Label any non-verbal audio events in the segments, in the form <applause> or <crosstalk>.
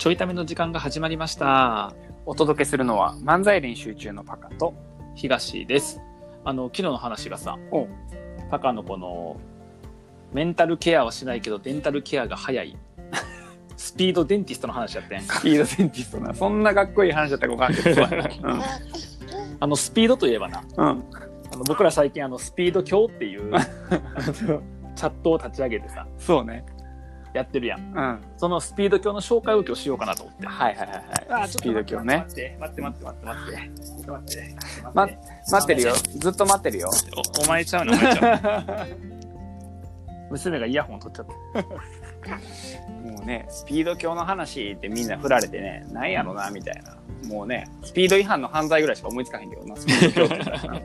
ちょいための時間が始まりました。お届けするのは漫才練習中のパカと東です。あの、昨日の話がさお、パカのこの、メンタルケアはしないけど、デンタルケアが早い。<laughs> スピードデンティストの話やったやんか。スピードデンティストなそんなかっこいい話だったらごかんけどそうやなあの、スピードといえばな、うん、うん、あの僕ら最近あの、スピード教っていう、あのチャットを立ち上げてさ、そうねやってるやん。うんはいそのスピード教の紹介を今日しようかなと思って。はいはいはいスピード今日ね待って、待って、待って、待って、待って。待って、待って。ま待ってるよずっと待ってるよおお前ちゃうのお前ちゃう <laughs> 娘がイヤホン取っちゃった。もうねスピード教の話ってみんな振られてねなんやろなみたいなもうねスピード違反の犯罪ぐらいしか思いつかへんけどなスピード教って言ったらな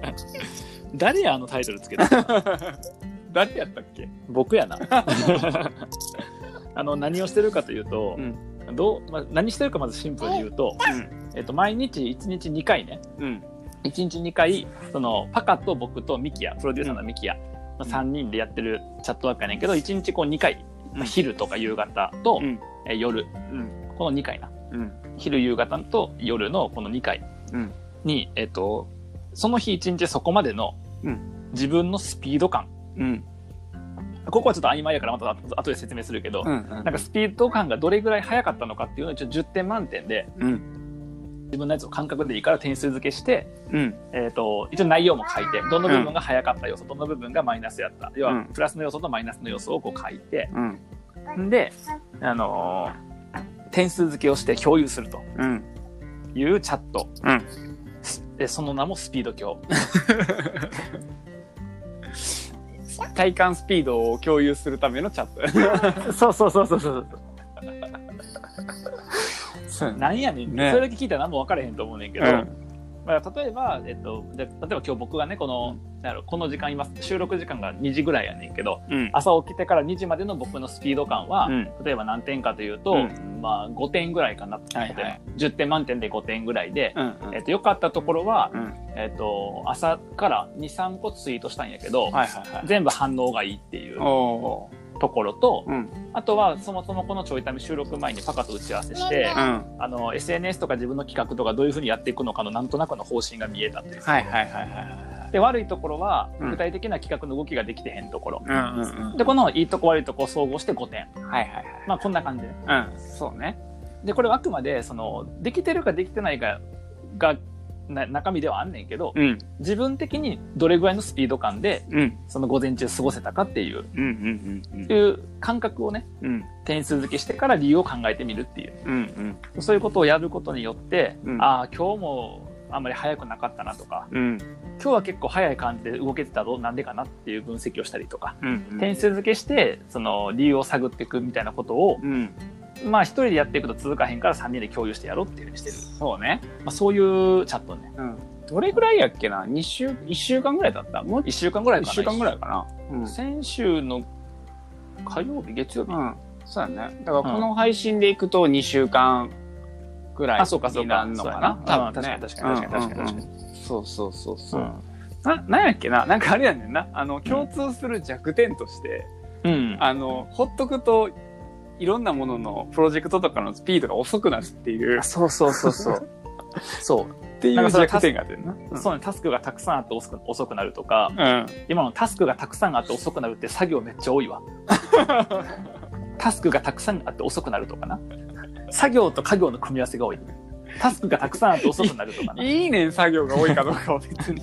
誰やあのタイトルつけた <laughs> 誰やったっけ？僕やな。<laughs> あの、何をしてるかというとう、ん。どう、まあ、何してるかまずシンプルに言うと、えっと、毎日1日2回ね、うん。1日2回、その、パカと僕とミキヤ、プロデューサーのミキヤ、まあ、3人でやってるチャットワークやねんけど、1日こう2回、まあ、昼とか夕方と、うん。えー夜、うん。この2回な。うん。昼夕方と夜のこの2回うん。に、えっと、その日1日そこまでのうん。自分のスピード感。うんここはちょっと曖昧やからまた後後で説明するけど、うんなんかスピード感がどれぐらい速かったのかっていうのを一応10点満点でうん。自分のやつを感覚でいいから点数付けして、うん。えっ、と、一応内容も書いて、どの部分が速かった要素、どの部分がマイナスやった。要はうん、プラスの要素とマイナスの要素をこう書いて、うん。で、あのー点数付けをして共有すると。うん。いうチャット。うん。でその名もスピード教。<laughs> 体感スピードを共有するためのチャット。そうそうそうそうそう。そう。<laughs> なんやねん、ね。それだけ聞いたら何も分からへんと思うねんけど、うんまあ、例えば、えっと、で例えば今日僕がね、この、なんこの時間今、収録時間が2時ぐらいやねんけど、うん。朝起きてから2時までの僕のスピード感は、うん。例えば何点かというと、うん。まあ5点ぐらいかなって、はいはい。10点満点で5点ぐらいで、うんえっと、良かったところは、うん。えっと、朝から2、3個ツイートしたんやけど、はいはいはい。全部反応がいいっていう。おところと、ーうんあとはそもそもこのちょいため収録前にパカと打ち合わせして、うんあの SNS とか自分の企画とかどういうふうにやっていくのかのなんとなくの方針が見えたという。はいはいはいはいで悪いところはうん具体的な企画の動きができてへんところ。うんうんうんでこのいいとこ悪いとこを総合して5点。はいはいはいまあこんな感じでね。うんそうねでこれはあくまでそのできてるかできてないかがな中身ではあんねんけど、うん。自分的にどれぐらいのスピード感でうん。その午前中過ごせたかっていううんうんうんいう感覚をねうん。点数付けしてから理由を考えてみるっていう。うんうん。そういうことをやることによって、うん。ああ今日もあんまり速くなかったなとかうん。今日は結構速い感じで動けてたぞなんでかなっていう分析をしたりとか、うん。点数付けしてその理由を探っていくみたいなことを、うんまあ一人でやっていくと続かへんから3人で共有してやろうっていうふうにしてる、そうね。まあ、そういうチャットね。うん。どれぐらいやっけな？二週一週間ぐらいだった？もう1週間ぐらいかな。一週間ぐらいかな。うん。先週の火曜日？月曜日、うん。そうやね。だからこの配信でいくと2週間ぐらいあそうかそうか。になるのかそうやな。な多分ね。確かに確かに確かに確かに確かにうんうん。うんそうそうそうそう。うん。ななんやっけな？なんかあれやねんな。あの共通する弱点として、うん。あのほっとくといろんなもののプロジェクトとかのスピードが遅くなるっていうっそうそうそうそう <laughs> そうていう弱点があってんなそうね、タスクがたくさんあって遅く遅くなるとか、うん今のタスクがたくさんあって遅くなるって作業めっちゃ多いわ。<laughs> タスクがたくさんあって遅くなるとかな。作業と家業の組み合わせが多い。タスクがたくさんあって遅くなるとかな。いいねん作業が多いかどうかは別に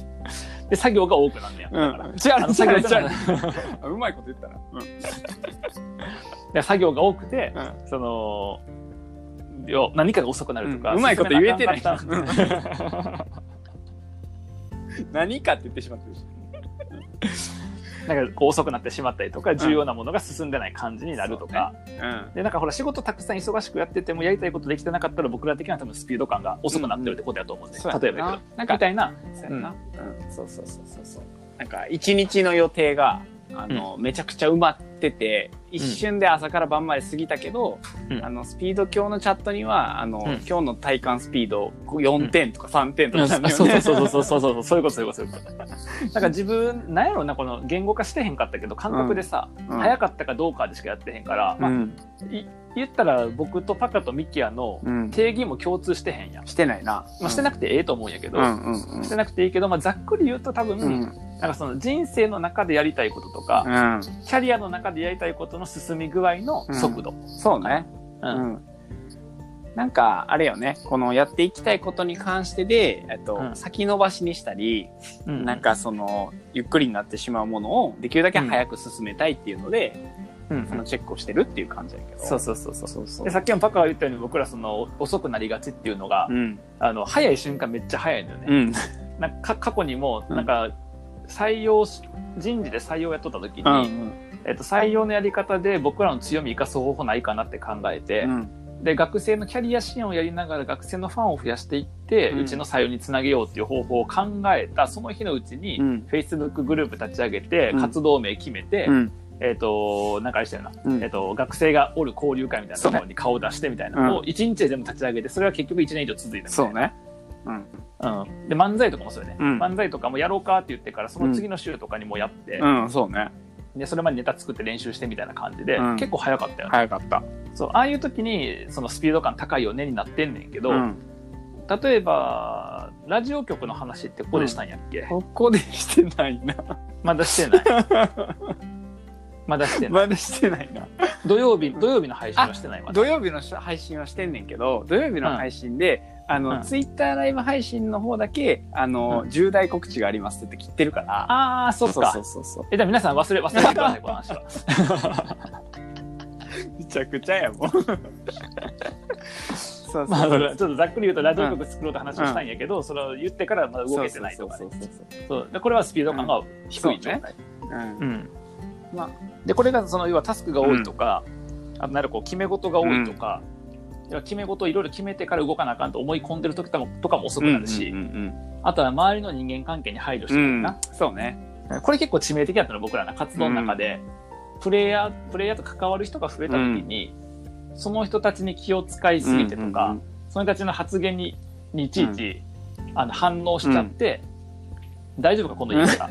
で、作業が多くなんねや。だから。うん違うあの作業違う違う。<laughs> まいこと言ったら <laughs> で作業が多くて、うん。その、よ何かが遅くなるとか。うん。うまいこと言えてない。進めなあかんかった <laughs> 何かって言ってしまってるしなんか遅くなってしまったりとか、重要なものが進んでない感じになるとか。うん。で、なんかほら仕事たくさん忙しくやっててもやりたいことできてなかったら僕ら的には多分スピード感が遅くなってるってことやと思うんで、例えばやけど。なんかみたいな。そうやな、うん。そうそうそうそうそう。なんか一日の予定があの、めちゃくちゃ埋まってて一瞬で朝から晩まで過ぎたけど、うん。あのスピード今日のチャットにはあの、うん。今日の体感スピード4点とか3点とうん。かね、そうそうそうそうそうそういう。ことそういうことそういうこと。なんか自分なんやろなこの言語化してへんかったけど感覚でさ、うん。早かったかどうかでしかやってへんから、まあ言ったら僕とパカとミキヤのうん。定義も共通してへんやん。してないな。まあ、してなくてええと思うんやけど、うんうんうん。してなくていいけど、まあ、ざっくり言うと多分、うん。なんかその人生の中でやりたいこととか、うん。キャリアの中でやりたいことの進み具合の速度。そうね。ううんん。なんか、あれよね。このやっていきたいことに関してで、えっと、うん先延ばしにしたり、うんなんかその、ゆっくりになってしまうものを、できるだけ早く進めたいっていうので、うんそのチェックをしてるっていう感じやけど。そうそうそうそう。そうそうで、さっきもパカが言ったように僕らその遅くなりがちっていうのが、うん。あの、早い瞬間めっちゃ早いのよね。うん。なんか過去にも、うんなんか、採用し、人事で採用やっとった時に、うん。えっと、採用のやり方で僕らの強み生かす方法ないかなって考えて、うん。で、学生のキャリア支援をやりながら学生のファンを増やしていって、ううんちの採用につなげようっていう方法を考えた、その日のうちに、うん Facebook グループ立ち上げて、うん活動名決めて、うん。えっ、と、なんかあれしたよな、うんえっ、と、学生がおる交流会みたいなところに顔を出してみたいなのを一日で全部立ち上げて、それは結局1年以上続いたみたいな。そうね。うん。うん。で、漫才とかもそうよね。うん漫才とかもやろうかって言ってから、その次の週とかにもやって、うん、そうね。で、それまでネタ作って練習してみたいな感じで、うん結構早かったよね。早かった。そう、ああいう時に、そのスピード感高いよねになってんねんけど、うん。例えば、ラジオ局の話ってここでしたんやっけ、ここでしてないな。まだしてない。<laughs> まだしてない。まだしてないな。土曜日、土曜日の配信はしてないまだ。土曜日の配信はしてんねんけど、土曜日の配信で、あの、うんツイッターライブ配信の方だけ、あの、うん重大告知がありますって切ってるから。ああ、そっか。そうそうそう。え、じゃあ皆さん忘れ、忘れてください、この話は。めちゃくちゃやもん。そうそうまあ、ちょっとざっくり言うと、ラジオ局作ろうと話をしたんやけど、それを言ってからまだ動けてないとかねそうそうそうそうそうでこれはスピード感が低い状態。そう。うんうんまあ。で、これが、その、要はタスクが多いとか、あと、なるこう、決め事が多いとか、要は決め事をいろいろ決めてから動かなあかんと思い込んでる時とかもとかも遅くなるし、うんうんあとは周りの人間関係に配慮してうんうんるな。そうね。これ結構致命的だったの、僕らの活動の中で、プレイヤー、プレイヤーと関わる人が増えた時に、その人たちに気を使いすぎてとか、その人たちの発言ににいちいち、あの反応しちゃって、大丈夫か、この言い方。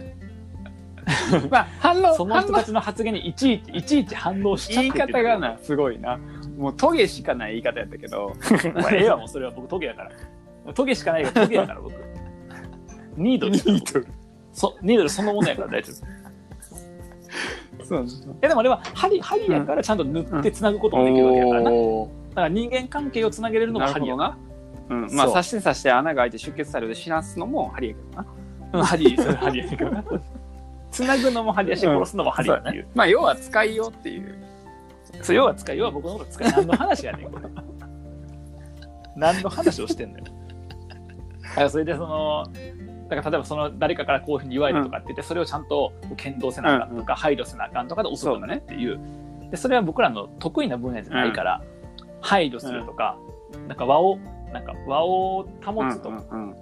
まあ、反応、<laughs> その人たちの発言にいちいち、いちいち反応しちゃって言い方がな、すごいな。もう、トゲしかない言い方やったけど。まあ、ええわ、もうそれは僕、トゲやから。トゲしかないから、トゲやから、僕。<laughs> ニードル。ニードル。そ、ニードルそのものやから大丈夫。そうそう。え、でもあれは、針、針やからちゃんと塗って繋ぐこともできるわけやからな。だおから人間関係を繋げれるのも針やな。な。うん、まあ、刺して刺して穴が開いて出血されて死なすのも針やけどな。うん、針、それ針やけどな。繋ぐのも針やし、うん殺すのも針やっていう。まあ、要は使いようっていう。そう、要は使い、要は僕のこと使い。<laughs> 何の話やねん、これ。何の話をしてんのよ。だからそれでその、だから例えばその誰かからこういうふうに言われるとかって言って、それをちゃんと検討せなあかんとか、配慮せなあかんとかで遅くなるっていう。で、それは僕らの得意な分野じゃないから、配慮するとか、なんか和を、なんか和を保つとか、うん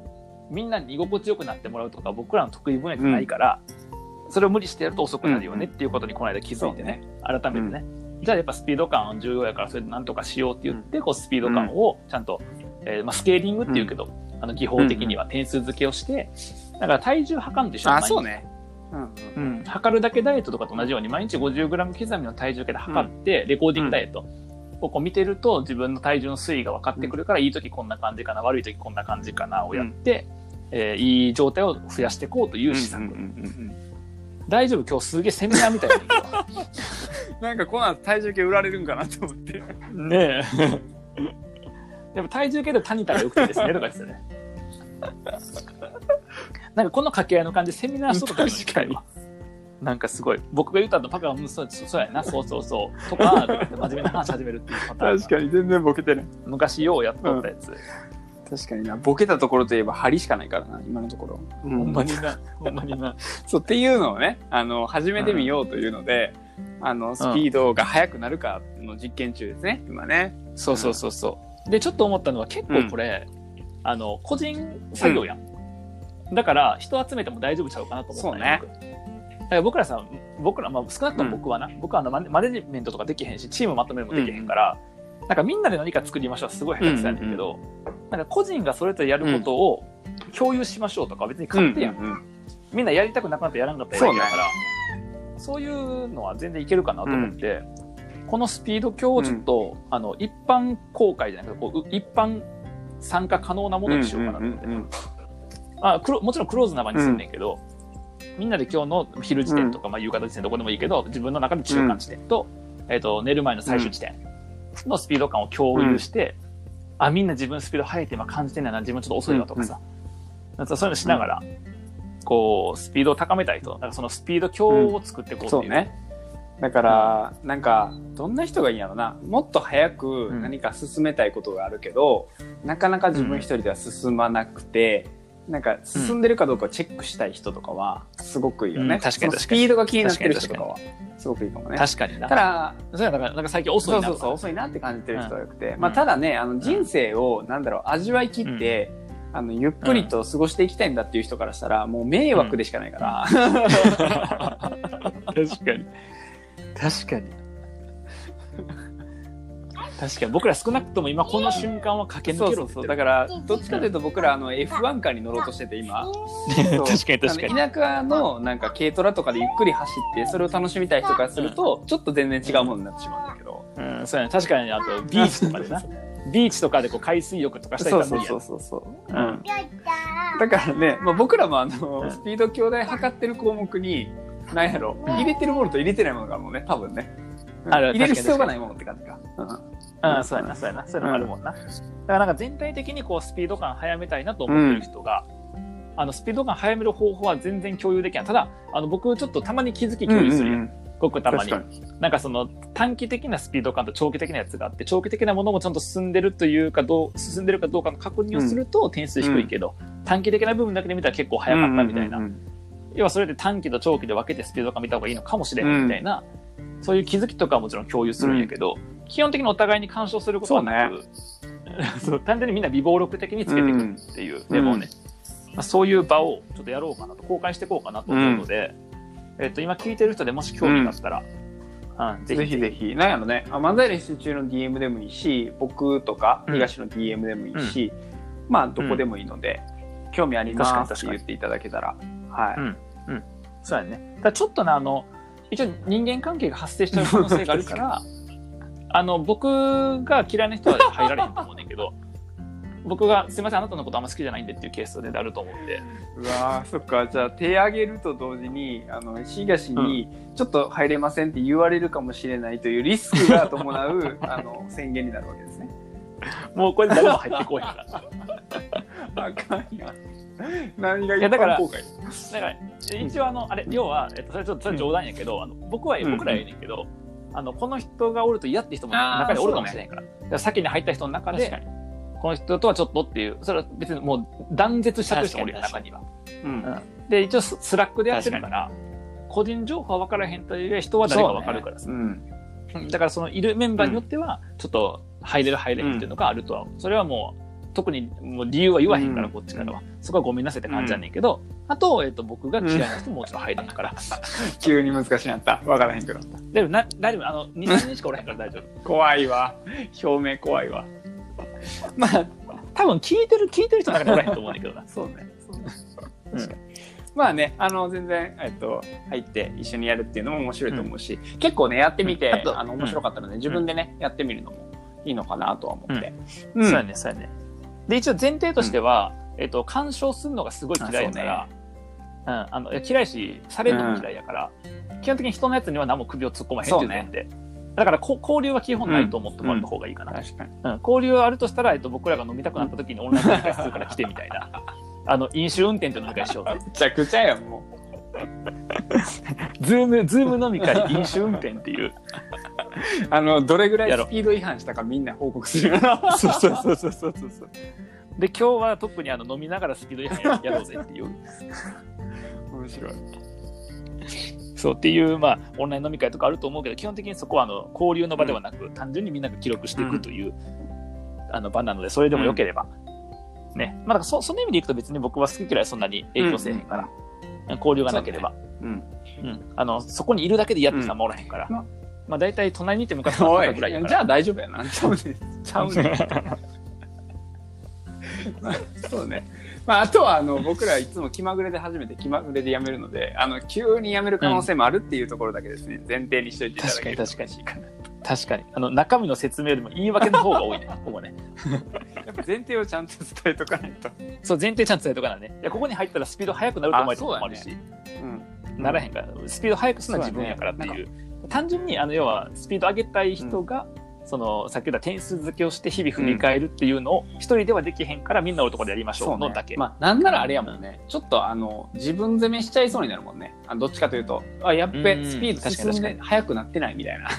みんなに居心地よくなってもらうとか、僕らの得意分野じゃないから、それを無理してやると遅くなるよねっていうことにこの間気づいてね、改めてね。じゃあやっぱスピード感重要やからそれでなんとかしようって言って、こうスピード感をちゃんと、えーまあ、スケーリングっていうけど、あの技法的には点数付けをして、だから体重測るんでしょあ、そう。ね。うんうん、測るだけダイエットとかと同じように毎日 50g 刻みの体重計で測って、レコーディングダイエットをこう見てると自分の体重の推移が分かってくるから、いい時こんな感じかな悪い時こんな感じかなをやって、えーいい状態を増やしていこうという施策、うんうんうん。うん大丈夫？今日すげえセミナーみたいな <laughs> なんかこの後体重計売られるんかなと思って。ねえ。でも体重計でタニタが良くてですね、とか言ってたね。なんかこの掛け合いの感じ、セミナーしとった時の確かになんかすごい。僕が言った後、パパが、うん、そうそうやな、そうそうそう。とか、とかって真面目な話始めるっていうパターンが。確かに全然ボケてない。昔ようやっとったやつ。確かにな。ボケたところといえば針しかないからな、今のところ。ほんまにな、ほんまにな。<laughs> そうっていうのをね、あの、始めてみようというので、あの、スピードが速くなるかの実験中ですね、今ね。そうそうそうそう。で、ちょっと思ったのは結構これ、あの、個人作業やん。だから、人集めても大丈夫ちゃうかなと思ったね。僕。だから僕らさ、僕ら、まあ、少なくとも僕はな、僕はあのマネジメントとかできへんし、チームまとめるもできへんから、なんかみんなで何か作りましょうはすごい下手くそやねんけど、なんか個人がそれぞれやることを共有しましょうとか別に勝手やん。うんうんみんなやりたくなくなってやらんかったらいいだから、そういうのは全然いけるかなと思って、このスピード鏡をちょっと、あの一般公開じゃなくてこう一般参加可能なものにしようかなと思って、うんうんうんうん。あもちろんクローズな場にすんねんけど、みんなで今日の昼時点とか、まあ、夕方時点どこでもいいけど自分の中で中間地点と,、えっと寝る前の最終地点のスピード感を共有して、あみんな自分スピード速いって今感じてんだな。自分ちょっと遅いわとかさ、なんかそういうのしながら、こうスピードを高めたいと。だからそのスピード表を作っていこうっていう,、そうね。だから、なんか、どんな人がいいんやろな。もっと早く何か進めたいことがあるけど、なかなか自分一人では進まなくて、なんか進んでるかどうかをチェックしたい人とかは、すごくいいよね。うん確かにそのスピードが気になってる人とかは、すごくいいかもね。確かになただ、そうやだからなんか最近遅いなそうそうそう、遅いなって感じてる人がよくて。んまあ、ただね、あの、人生を、なんだろう、味わい切って、あの、ゆっくりと過ごしていきたいんだっていう人からしたら、もう迷惑でしかないから。<laughs> 確かに。確かに。確かに僕ら少なくとも今この瞬間は駆け抜そうそうそう。けろって言ってるだから、どっちかというと僕ら、あの、F1 カーに乗ろうとしてて、今。そう確かに確かに田舎の、なんか、軽トラとかでゆっくり走って、それを楽しみたい人からすると、ちょっと全然違うものになってしまうんだけど。うん、そうやね。確かに、あと、ビーチとかでな。<laughs> ビーチとかでこう海水浴とかしたりそうそうそうそうそう。ううんん。だからね、まあ、僕らもあの、うんスピード兄弟測ってる項目に、なんやろ、入れてるものと入れてないものがあるもんね、多分ね。うんある入れる必要がないものって感じか。うんうん、そうやな、そうやな。そういうのもあるもんな。だからなんか全体的にこうスピード感速めたいなと思ってる人が、あの、スピード感速める方法は全然共有できない。ただ、あの、僕ちょっとたまに気づき共有するやん。うんうんごくたまに確。なんかその短期的なスピード感と長期的なやつがあって、長期的なものもちゃんと進んでるというかどう、進んでるかどうかの確認をすると点数低いけど、短期的な部分だけで見たら結構速かったみたいな。うんうんうん要はそれで短期と長期で分けてスピード感見た方がいいのかもしれないみたいな、そういう気づきとかはもちろん共有するんやけど、基本的にお互いに干渉することはなく、そう <laughs> 単純にみんな微暴録的につけていくっていう、でもね、まあ、そういう場をちょっとやろうかなと、公開していこうかなと思うので、えっと、今聞いてる人でもし興味があったら、うん。ぜひぜひ。なんやろね、あ漫才練習中の DM でもいいし、僕とかうん東の DM でもいいし、まあどこでもいいので、興味ありますって言っていただけたら、はい。うん。そうやね。だちょっとね、あの、一応人間関係が発生しちゃう可能性があるから、<laughs> あの、僕が嫌いな人は入られへんと思うねんけど、僕が、すいません、あなたのことあんま好きじゃないんでっていうケースであると思うんで、うわーそっか、じゃあ手挙げると同時に、あの、東に、ちょっと入れませんって言われるかもしれないというリスクが伴う、<laughs> あの、宣言になるわけですね。もうこれで誰も入ってこへんから。あかんやん。何が一いやだから般公開だから、一応あの、あれ、要は、えっと、それちょっと、それ冗談やけど、あの僕は、うん僕らはええねんけど、あの、この人がおると嫌って人も中におるかもしれへんか。ら。だから先に入った人の中で、この人とはちょっとっていう、それは別にもう断絶しちゃってる人もおるよ、中には。うん。で、一応ススラックでやってるから、個人情報は分からへんという人は誰か分かるからさ。うん。うん。だからそのいるメンバーによっては、ちょっと入れる入れへんっていうのがあるとは、それはもう、特にもう理由は言わへんから、うんこっちからは。そこはごめんなさいって感じやねんけど、あと、えっ、と、僕が嫌いな人ももちろん入れへんから。<laughs> 急に難しいなった。わからへんけど。でもな、大丈夫、あの、2、3人しかおらへんから <laughs> 大丈夫。怖いわ。表明怖いわ。<laughs> まあ、多分聞いてる、聞いてる人の中におらへんと思うんだけどな。そうね。うんまあね、あの、全然、えっと、入って一緒にやるっていうのも面白いと思うし、結構ね、やってみて、うんあの、面白かったので、自分でね、やってみるのもいいのかなとは思って。そうやね、そうやね。で、一応前提としては、えっ、と、干渉するのがすごい嫌いやから、うん、あの嫌いし、されるのも嫌いやから、基本的に人のやつには何も首を突っ込まへんっていう前提。だからこ交流は基本ないと思ってもらった方がいいかな。確かに。うん交流はあるとしたら、えっと、僕らが飲みたくなった時にオンライン飲み会するから来てみたいな。<laughs> あの、飲酒運転と飲み会しようぜ。めちゃくちゃやん、も <laughs> ズーム、ズーム飲み会飲酒運転っていう。う。<laughs> あの、どれぐらいスピード違反したかみんな報告する。<laughs> そうそうそうそうそうそう。で、今日は特にあの飲みながらスピード違反や <laughs> やろうぜっていう。面白い。そうっていう、まあ、オンライン飲み会とかあると思うけど、基本的にそこはあの交流の場ではなく、単純にみんなが記録していくという、あの場なので、それでもよければ。ね。まあ、だからそその意味でいくと別に僕は好き嫌いそんなに影響せえへんから、交流がなければ、うん。うんあの、そこにいるだけで嫌って人はおらへんから、うんまあ大体隣にいて昔のおい、ぐらいやから。じゃあ大丈夫やな。ちゃうね。ちゃうね。<laughs> まあそうね。まあ、あとは、あの、僕らいつも気まぐれで始めて気まぐれでやめるので、あの、急にやめる可能性もあるっていうところだけですね、前提にしといていただけると確かに確かに。あの、中身の説明よりも言い訳の方が多いね、<laughs> ここね。やっぱ前提をちゃんと伝えとかないと。そう、前提ちゃんと伝えとかなね。いや、ここに入ったらスピード速くなると思われてもあるし、うん。ならへんから、スピード速くするのは自分やからっていう。単純に、あの、要は、スピード上げたい人が、その、さっき言った点数付けをして日々振り返るっていうのを、一人ではできへんから、みんなのところでやりましょそううねのだけ。まあ、なんならあれやもんね。ちょっとあの、自分攻めしちゃいそうになるもんね。あどっちかというと、あ、やっべ、うんスピード進ん確かで速くなってないみたいな。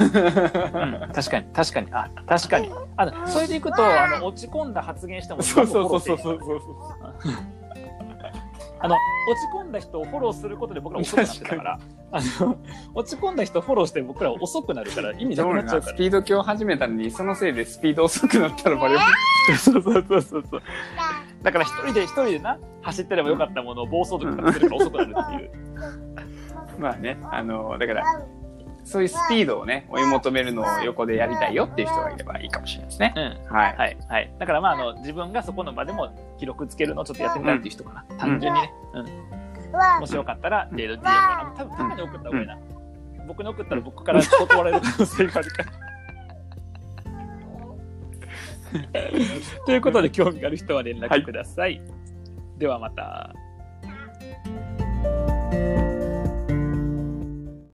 うん確かに、確かに、あ、確かに。あの、それでいくと、あの、落ち込んだ発言しても、そうそうそうそうう。そうそう。あの、落ち込んだ人をフォローすることで僕ら遅くなってたから、あの、落ち込んだ人をフォローして僕ら遅くなるから、<laughs> 意味なくなっちゃうから。スピード今日始めたのに、そのせいでスピード遅くなったらバレる。<laughs> そうそうそうそうそう。だから一人で一人でな、走ってればよかったものを暴走族がつけるから遅くなるっていう。<laughs> まあね、あの、だから、そういうスピードをね、追い求めるのを横でやりたいよっていう人がいればいいかもしれないですね。うん。はい。はい、はい。だからまあ、あの、自分がそこの場でも記録つけるのをちょっとやってみたいっていう人かな。単純にね。うん。もしよかったら、レード DM あの多分、タカに送った方がいいな。僕に送ったら僕から断られる可能性があるから。<laughs> ということで、興味がある人は連絡ください。ではまた。